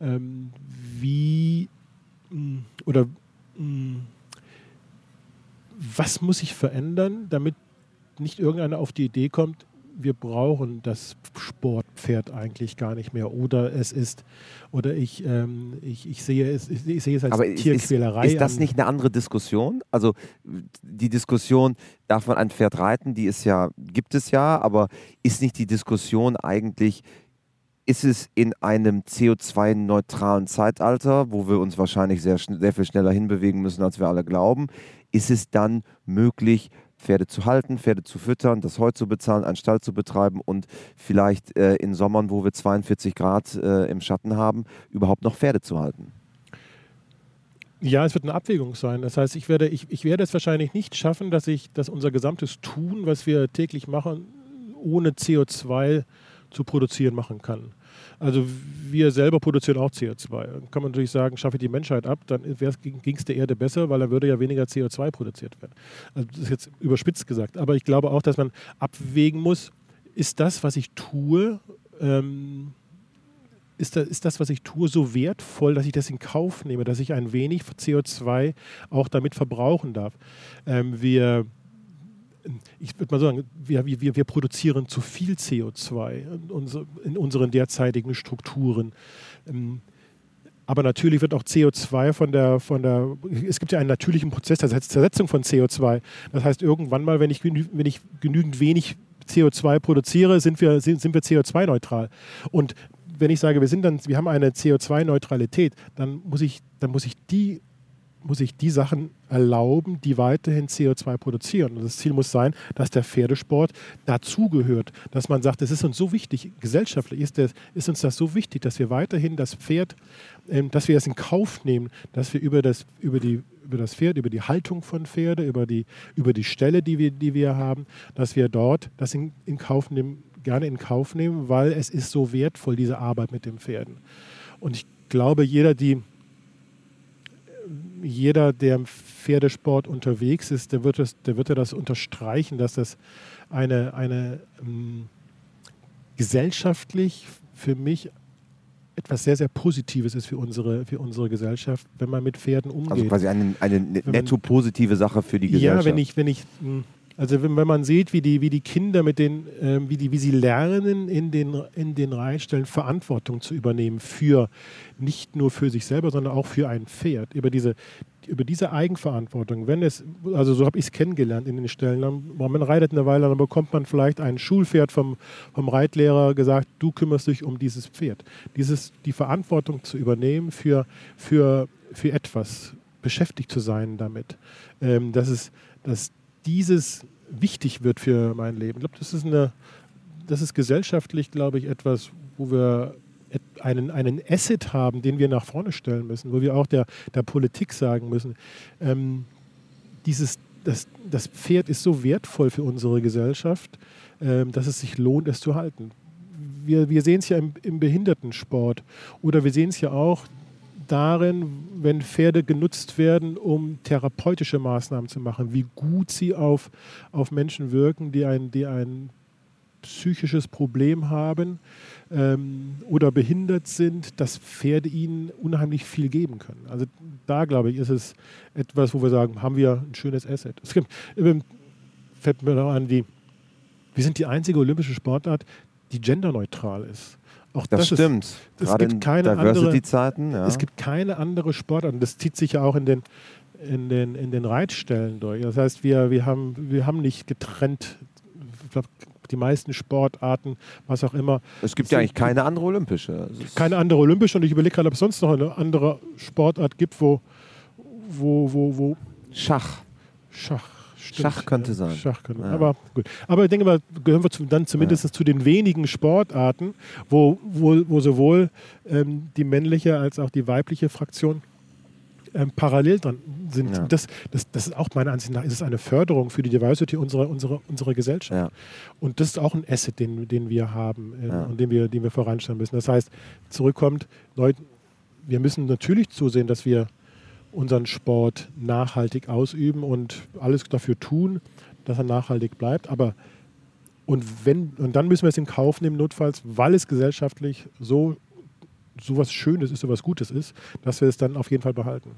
Ähm, wie mm, oder mh, mm, was muss sich verändern, damit nicht irgendeiner auf die Idee kommt, wir brauchen das Sportpferd eigentlich gar nicht mehr. Oder es ist, oder ich, ähm, ich, ich, sehe es, ich, ich sehe es als Aber Tierquälerei. Ist, ist das nicht eine andere Diskussion? Also die Diskussion, darf man ein Pferd reiten, die ist ja, gibt es ja, aber ist nicht die Diskussion eigentlich, ist es in einem CO2-neutralen Zeitalter, wo wir uns wahrscheinlich sehr, sehr viel schneller hinbewegen müssen, als wir alle glauben, ist es dann möglich, Pferde zu halten, Pferde zu füttern, das Heu zu bezahlen, einen Stall zu betreiben und vielleicht äh, in Sommern, wo wir 42 Grad äh, im Schatten haben, überhaupt noch Pferde zu halten? Ja, es wird eine Abwägung sein. Das heißt, ich werde, ich, ich werde es wahrscheinlich nicht schaffen, dass ich, dass unser gesamtes Tun, was wir täglich machen, ohne CO2 zu produzieren machen kann. Also wir selber produzieren auch CO2. Dann kann man natürlich sagen, schaffe die Menschheit ab, dann ging es der Erde besser, weil dann würde ja weniger CO2 produziert werden. Also das ist jetzt überspitzt gesagt. Aber ich glaube auch, dass man abwägen muss, ist das, was ich tue, ähm, ist das, ist das, was ich tue, so wertvoll, dass ich das in Kauf nehme, dass ich ein wenig CO2 auch damit verbrauchen darf. Ähm, wir ich würde mal sagen, wir, wir, wir produzieren zu viel CO2 in, unseren derzeitigen Strukturen. Ähm, aber natürlich wird auch CO2 von der, von der, es gibt ja einen natürlichen Prozess, heißt Zersetzung von CO2. Das heißt, irgendwann mal, wenn ich, wenn ich genügend wenig CO2 produziere, sind wir, sind, sind wir CO2-neutral. Und wenn ich sage, wir, sind dann, wir haben eine CO2-Neutralität, dann dann muss ich die muss ich die Sachen erlauben, die weiterhin CO2 produzieren. Und das Ziel muss sein, dass der Pferdesport dazugehört, dass man sagt, es ist uns so wichtig, gesellschaftlich ist, das, ist, uns das so wichtig, dass wir weiterhin das Pferd, ähm, dass wir es in Kauf nehmen, dass wir über das, über die über das Pferd, über die Haltung von Pferde, über die, über die Stelle, die wir, die wir haben, dass wir dort das in, in Kauf nehmen, gerne in Kauf nehmen, weil es ist so wertvoll, diese Arbeit mit den Pferden. Und ich glaube, jeder, die jeder, der im Pferdesport unterwegs ist, der wird, das, der wird das unterstreichen, dass das eine, eine ähm, gesellschaftlich für mich etwas sehr, sehr Positives ist für unsere, für unsere Gesellschaft, wenn man mit Pferden umgeht. Also quasi eine, eine netto positive Sache für die Gesellschaft. Ja, wenn ich, wenn ich hm, also wenn, wenn, man sieht, wie die, wie die Kinder mit den, äh, wie, die, wie sie lernen, in den, in den Reitstellen Verantwortung zu übernehmen für nicht nur für sich selber, sondern auch für ein Pferd. Über diese, über diese Eigenverantwortung, wenn es, also so habe ich es kennengelernt in den Stellen, dann, man reitet eine Weile, dann bekommt man vielleicht ein Schulpferd vom, vom Reitlehrer gesagt, du kümmerst dich um dieses Pferd. Dieses, die Verantwortung zu übernehmen für, für, für etwas, beschäftigt zu sein damit. Ähm, dass es, dass dieses wichtig wird für mein Leben. Ich glaube, das ist eine, das ist gesellschaftlich, glaube ich, etwas, wo wir einen, einen Asset haben, den wir nach vorne stellen müssen, wo wir auch der, der Politik sagen müssen, ähm, dieses, das, das Pferd ist so wertvoll für unsere Gesellschaft, ähm, dass es sich lohnt, es zu halten. Wir, wir sehen es ja im, im Behindertensport oder wir sehen es ja auch darin, wenn Pferde genutzt werden, um therapeutische Maßnahmen zu machen, wie gut sie auf, auf Menschen wirken, die ein, die ein psychisches Problem haben ähm, oder behindert sind, dass Pferde ihnen unheimlich viel geben können. Also da, glaube ich, ist es etwas, wo wir sagen, haben wir ein schönes Asset. Es gibt, fällt mir noch an, die, wir sind die einzige olympische Sportart, die genderneutral ist. Auch das, das stimmt. Ist, es gibt keine andere, ja. Es gibt keine andere Sportart und das zieht sich ja auch in den, in den, in den Reitstellen durch. Das heißt, wir, wir, haben, wir haben nicht getrennt, die meisten Sportarten, was auch immer. Es gibt ja eigentlich keine andere olympische. Keine andere olympische und ich überlege gerade, ob es sonst noch eine andere Sportart gibt, wo, wo, wo, wo Schach. Schach. Stimmt, Schach könnte ja, sein. Schach könnte. Ja. Aber gut. Aber ich denke mal, gehören wir zu, dann zumindest ja. zu den wenigen Sportarten, wo, wo, wo sowohl ähm, die männliche als auch die weibliche Fraktion ähm, parallel dran sind. Ja. Das, das, das ist auch meiner Ansicht nach ist es eine Förderung für die Diversity unserer, unserer, unserer Gesellschaft. Ja. Und das ist auch ein Asset, den, den wir haben äh, ja. und den wir, den wir voranstellen müssen. Das heißt, zurückkommt, neu, wir müssen natürlich zusehen, dass wir unseren Sport nachhaltig ausüben und alles dafür tun, dass er nachhaltig bleibt. Aber und wenn und dann müssen wir es in Kauf nehmen, notfalls, weil es gesellschaftlich so so was Schönes ist, so was Gutes ist, dass wir es dann auf jeden Fall behalten.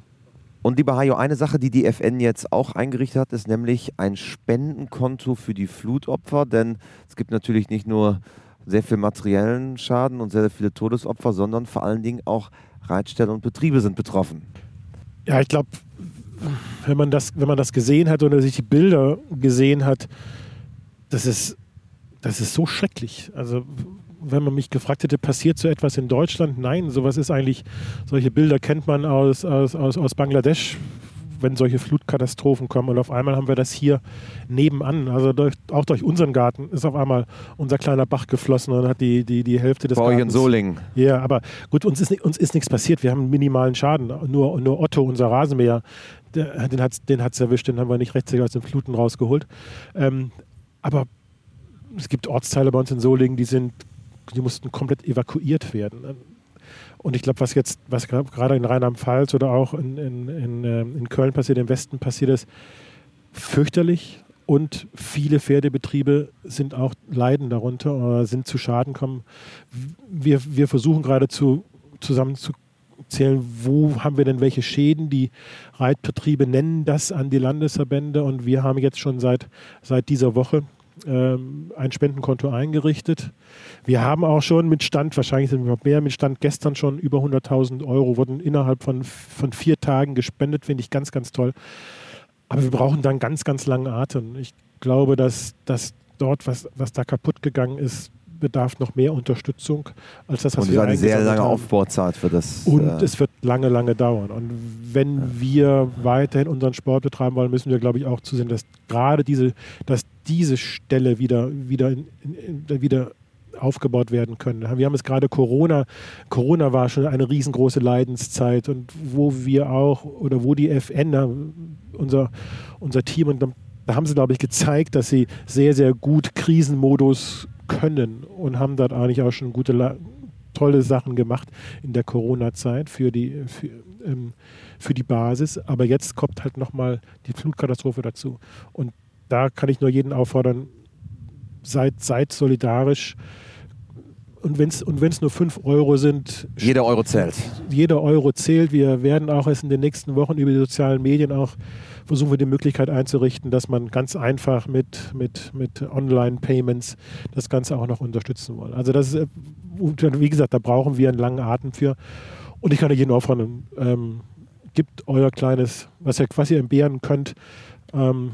Und lieber Hajo, eine Sache, die die FN jetzt auch eingerichtet hat, ist nämlich ein Spendenkonto für die Flutopfer, denn es gibt natürlich nicht nur sehr viel materiellen Schaden und sehr, sehr viele Todesopfer, sondern vor allen Dingen auch Reitstellen und Betriebe sind betroffen. Ja, ich glaube, wenn man das, wenn man das gesehen hat oder sich die Bilder gesehen hat, das ist, das ist so schrecklich. Also wenn man mich gefragt hätte, passiert so etwas in Deutschland? Nein, sowas ist eigentlich, solche Bilder kennt man aus, aus, aus, aus Bangladesch, wenn solche Flutkatastrophen kommen. Und auf einmal haben wir das hier nebenan. Also durch, auch durch unseren Garten ist auf einmal unser kleiner Bach geflossen und hat die, die, die Hälfte des Bei Gartens. Bei euch in Solingen. Ja, aber gut, uns ist, uns ist nichts passiert. Wir haben einen minimalen Schaden. Nur, nur Otto, unser Rasenmäher, der, den hat es den erwischt, den haben wir nicht rechtzeitig aus den Fluten rausgeholt. Ähm, aber es gibt Ortsteile bei uns in Solingen, die sind, die mussten komplett evakuiert werden. Und ich glaube, was jetzt, was gerade in Rheinland-Pfalz oder auch in, in, in, ähm, in Köln passiert, im Westen passiert ist, fürchterlich. Und viele Pferdebetriebe sind auch leiden darunter oder sind zu Schaden gekommen. Wir, wir versuchen gerade zu, zusammenzuzählen, wo haben wir denn welche Schäden. Die Reitbetriebe nennen das an die Landesverbände und wir haben jetzt schon seit, seit dieser Woche ähm, ein Spendenkonto eingerichtet. Wir haben auch schon mit Stand, wahrscheinlich sind wir mehr, mit Stand gestern schon über 100.000 Euro, wurden innerhalb von, von vier Tagen gespendet, finde ich ganz, ganz toll. Aber wir brauchen dann ganz, ganz langen Atem. Ich glaube, dass, dass dort, was, was da kaputt gegangen ist, bedarf noch mehr Unterstützung als das, was und wir eine sehr lange haben. Aufbauzeit für das. Und äh es wird lange, lange dauern. Und wenn ja. wir weiterhin unseren Sport betreiben wollen, müssen wir, glaube ich, auch zusehen, dass gerade diese, dass diese Stelle wieder, wieder, wieder aufgebaut werden können. Wir haben es gerade Corona, Corona war schon eine riesengroße Leidenszeit und wo wir auch oder wo die FN, unser, unser Team und da haben sie, glaube ich, gezeigt, dass sie sehr, sehr gut Krisenmodus können und haben dort eigentlich auch schon gute, tolle Sachen gemacht in der Corona-Zeit für die, für, ähm, für die Basis. Aber jetzt kommt halt nochmal die Flutkatastrophe dazu. Und da kann ich nur jeden auffordern, seid, seid solidarisch. Und wenn es und wenn's nur 5 Euro sind. Jeder Euro zählt. Jeder Euro zählt. Wir werden auch es in den nächsten Wochen über die sozialen Medien auch versuchen wir die Möglichkeit einzurichten, dass man ganz einfach mit, mit, mit Online-Payments das Ganze auch noch unterstützen will. Also das ist, äh, wie gesagt, da brauchen wir einen langen Atem für. Und ich kann jeden auffordern, ähm, gibt euer kleines, was ihr, was ihr entbehren könnt, ähm,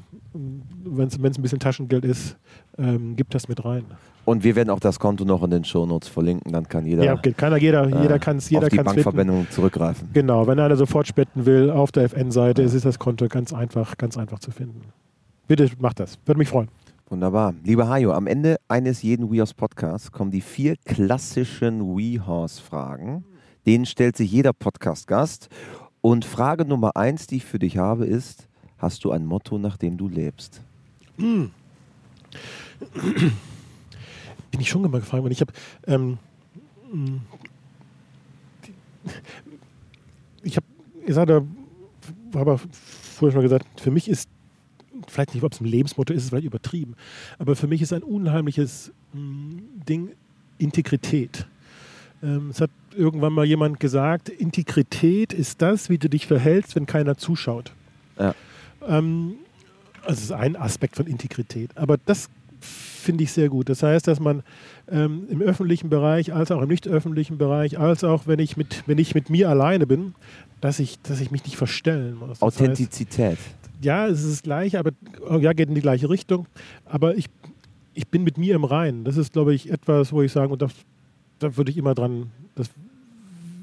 wenn es ein bisschen Taschengeld ist, ähm, gibt das mit rein. Und wir werden auch das Konto noch in den Shownotes verlinken, dann kann jeder. Ja, okay. kann jeder, äh, jeder kann es jeder auf die Bankverbindung zurückgreifen. Genau, wenn einer sofort spenden will, auf der FN-Seite ja. ist das Konto ganz einfach, ganz einfach zu finden. Bitte macht das, würde mich freuen. Wunderbar. Lieber Hajo, am Ende eines jeden WeHorse Podcasts kommen die vier klassischen WeHorse-Fragen. Denen stellt sich jeder Podcast-Gast. Und Frage Nummer eins, die ich für dich habe, ist: Hast du ein Motto, nach dem du lebst? Bin ich schon mal gefragt worden. Ich habe ähm, ich habe gesagt, habe aber vorher schon gesagt, für mich ist vielleicht nicht, ob es ein Lebensmotto ist, ist vielleicht übertrieben, aber für mich ist ein unheimliches mh, Ding Integrität. Ähm, es hat irgendwann mal jemand gesagt, Integrität ist das, wie du dich verhältst, wenn keiner zuschaut. Ja. Ähm, also das ist ein Aspekt von Integrität. Aber das finde ich sehr gut. Das heißt, dass man ähm, im öffentlichen Bereich, als auch im nicht öffentlichen Bereich, als auch wenn ich mit, wenn ich mit mir alleine bin, dass ich, dass ich mich nicht verstellen muss. Das Authentizität. Heißt, ja, es ist das Gleiche, aber ja, geht in die gleiche Richtung. Aber ich, ich bin mit mir im Reinen. Das ist, glaube ich, etwas, wo ich sage, und das, da würde ich immer dran, das,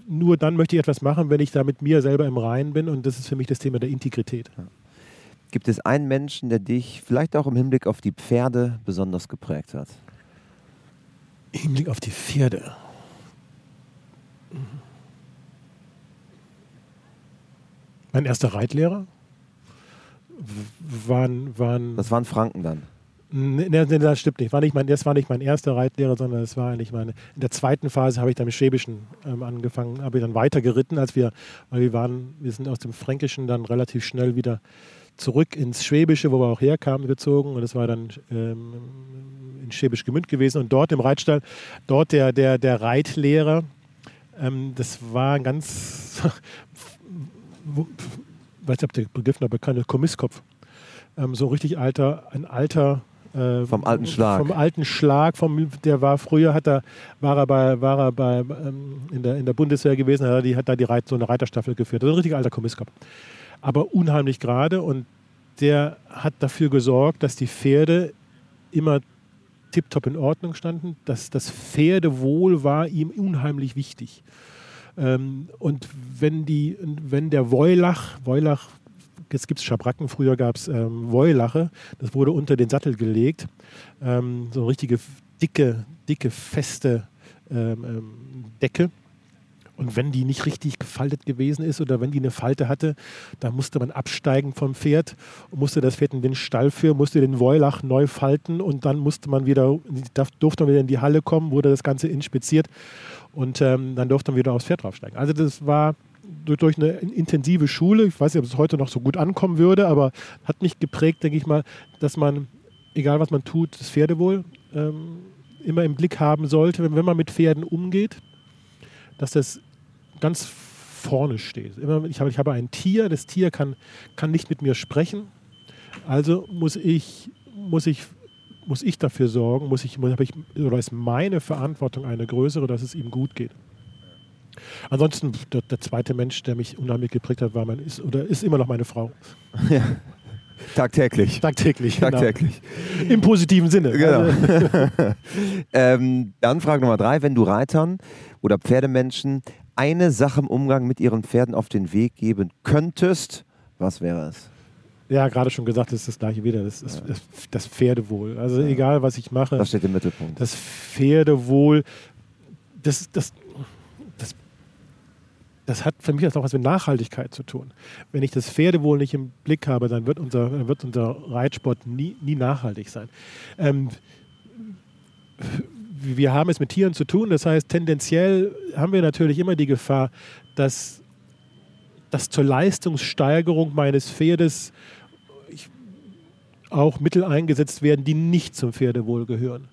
nur dann möchte ich etwas machen, wenn ich da mit mir selber im Reinen bin. Und das ist für mich das Thema der Integrität. Gibt es einen Menschen, der dich vielleicht auch im Hinblick auf die Pferde besonders geprägt hat? Im Hinblick auf die Pferde. Mein erster Reitlehrer waren, waren. Das waren Franken dann. Nee, nee, das stimmt nicht. War nicht mein, das war nicht mein erster Reitlehrer, sondern das war eigentlich meine. In der zweiten Phase habe ich dann mit Schwäbischen ähm, angefangen, habe ich dann weiter geritten, als wir, weil wir waren, wir sind aus dem Fränkischen dann relativ schnell wieder zurück ins Schwäbische, wo wir auch herkamen, gezogen. Und das war dann ähm, in Schwäbisch Gemünd gewesen. Und dort im Reitstall, dort der, der, der Reitlehrer, ähm, das war ein ganz, *laughs* weiß nicht, ob der Begriff noch bekannt ist, Kommisskopf. Ähm, so richtig alter, ein alter äh, vom alten Schlag. Vom alten Schlag, vom, der war früher, hat er, war er bei, war er bei ähm, in, der, in der Bundeswehr gewesen, hat, er die, hat da die Reit, so eine Reiterstaffel geführt. Ist ein richtig alter Kommisskopf. Aber unheimlich gerade und der hat dafür gesorgt, dass die Pferde immer tiptop in Ordnung standen. Dass das Pferdewohl war ihm unheimlich wichtig. Ähm, und wenn, die, wenn der Woilach, Woilach jetzt gibt es Schabracken, früher gab es ähm, Woilache, das wurde unter den Sattel gelegt. Ähm, so eine richtige dicke, dicke, feste ähm, ähm, Decke. Und wenn die nicht richtig gefaltet gewesen ist oder wenn die eine Falte hatte, dann musste man absteigen vom Pferd musste das Pferd in den Stall führen, musste den Woilach neu falten und dann musste man wieder, durfte man wieder in die Halle kommen, wurde das Ganze inspiziert und ähm, dann durfte man wieder aufs Pferd draufsteigen. Also das war durch eine intensive Schule, ich weiß nicht, ob es heute noch so gut ankommen würde, aber hat mich geprägt, denke ich mal, dass man, egal was man tut, das Pferdewohl ähm, immer im Blick haben sollte, wenn man mit Pferden umgeht, dass das ganz vorne steht. Immer, ich, habe, ich habe ein Tier, das Tier kann, kann nicht mit mir sprechen, also muss ich, muss ich, muss ich dafür sorgen, muss ich, habe ich, oder ist meine Verantwortung eine größere, dass es ihm gut geht. Ansonsten, der, der, zweite Mensch, der mich unheimlich geprägt hat, war mein, ist, oder ist immer noch meine Frau. *laughs* Ja. Tagtäglich. Tagtäglich. Genau. Tagtäglich. Im positiven Sinne. Genau. Also *laughs* ähm, dann Frage Nummer drei: Wenn du Reitern oder Pferdemenschen eine Sache im Umgang mit ihren Pferden auf den Weg geben könntest, was wäre es? Ja, gerade schon gesagt, das ist das gleiche wieder, das, ist, ja. das Pferdewohl. Also ja. egal, was ich mache. Das steht im Mittelpunkt. Das Pferdewohl, das, das, das, das hat für mich auch was mit Nachhaltigkeit zu tun. Wenn ich das Pferdewohl nicht im Blick habe, dann wird unser, wird unser Reitsport nie, nie nachhaltig sein. Ähm, wir haben es mit Tieren zu tun, das heißt, tendenziell haben wir natürlich immer die Gefahr, dass, dass zur Leistungssteigerung meines Pferdes auch Mittel eingesetzt werden, die nicht zum Pferdewohl gehören.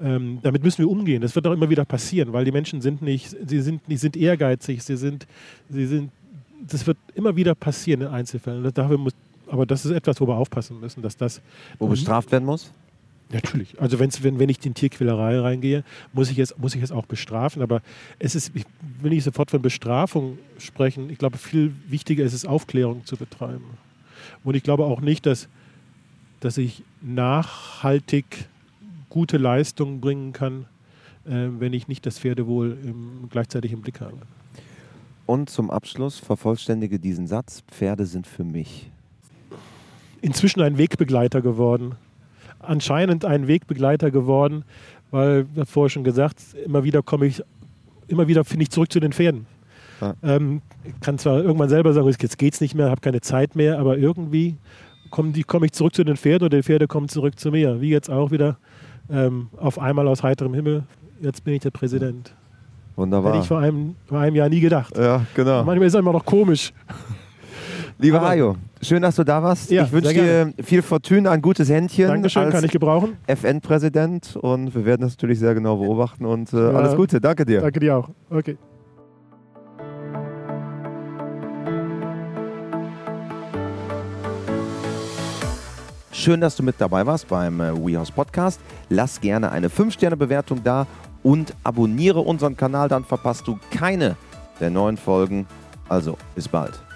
Ähm, damit müssen wir umgehen. Das wird auch immer wieder passieren, weil die Menschen sind nicht, sie sind, die sind ehrgeizig, sie sind, sie sind, das wird immer wieder passieren in Einzelfällen. Dafür muss, aber das ist etwas, wo wir aufpassen müssen, dass das. Wo bestraft werden muss? Natürlich. Also wenn's, wenn, wenn ich in Tierquälerei reingehe, muss ich, es, muss ich es auch bestrafen. Aber es ist, ich will nicht sofort von Bestrafung sprechen. Ich glaube, viel wichtiger ist es, Aufklärung zu betreiben. Und ich glaube auch nicht, dass, dass ich nachhaltig gute Leistungen bringen kann, äh, wenn ich nicht das Pferdewohl im, gleichzeitig im Blick habe. Und zum Abschluss vervollständige diesen Satz: Pferde sind für mich. Inzwischen ein Wegbegleiter geworden anscheinend ein Wegbegleiter geworden, weil, wie vorher schon gesagt, immer wieder komme ich, immer wieder finde ich zurück zu den Pferden. Ja. Ähm, kann zwar irgendwann selber sagen, jetzt geht es nicht mehr, habe keine Zeit mehr, aber irgendwie komme komm ich zurück zu den Pferden und die Pferde kommen zurück zu mir. Wie jetzt auch wieder ähm, auf einmal aus heiterem Himmel, jetzt bin ich der Präsident. Wunderbar. Hätte ich vor einem, vor einem Jahr nie gedacht. Ja, genau. Manchmal ist es immer noch komisch. Lieber Hajo, schön, dass du da warst. Ja, ich wünsche dir viel Fortune, ein gutes Händchen. Dankeschön, kann ich gebrauchen. FN-Präsident und wir werden das natürlich sehr genau beobachten und äh, ja, alles Gute. Danke dir. Danke dir auch. Okay. Schön, dass du mit dabei warst beim äh, WeHouse Podcast. Lass gerne eine 5-Sterne-Bewertung da und abonniere unseren Kanal, dann verpasst du keine der neuen Folgen. Also, bis bald.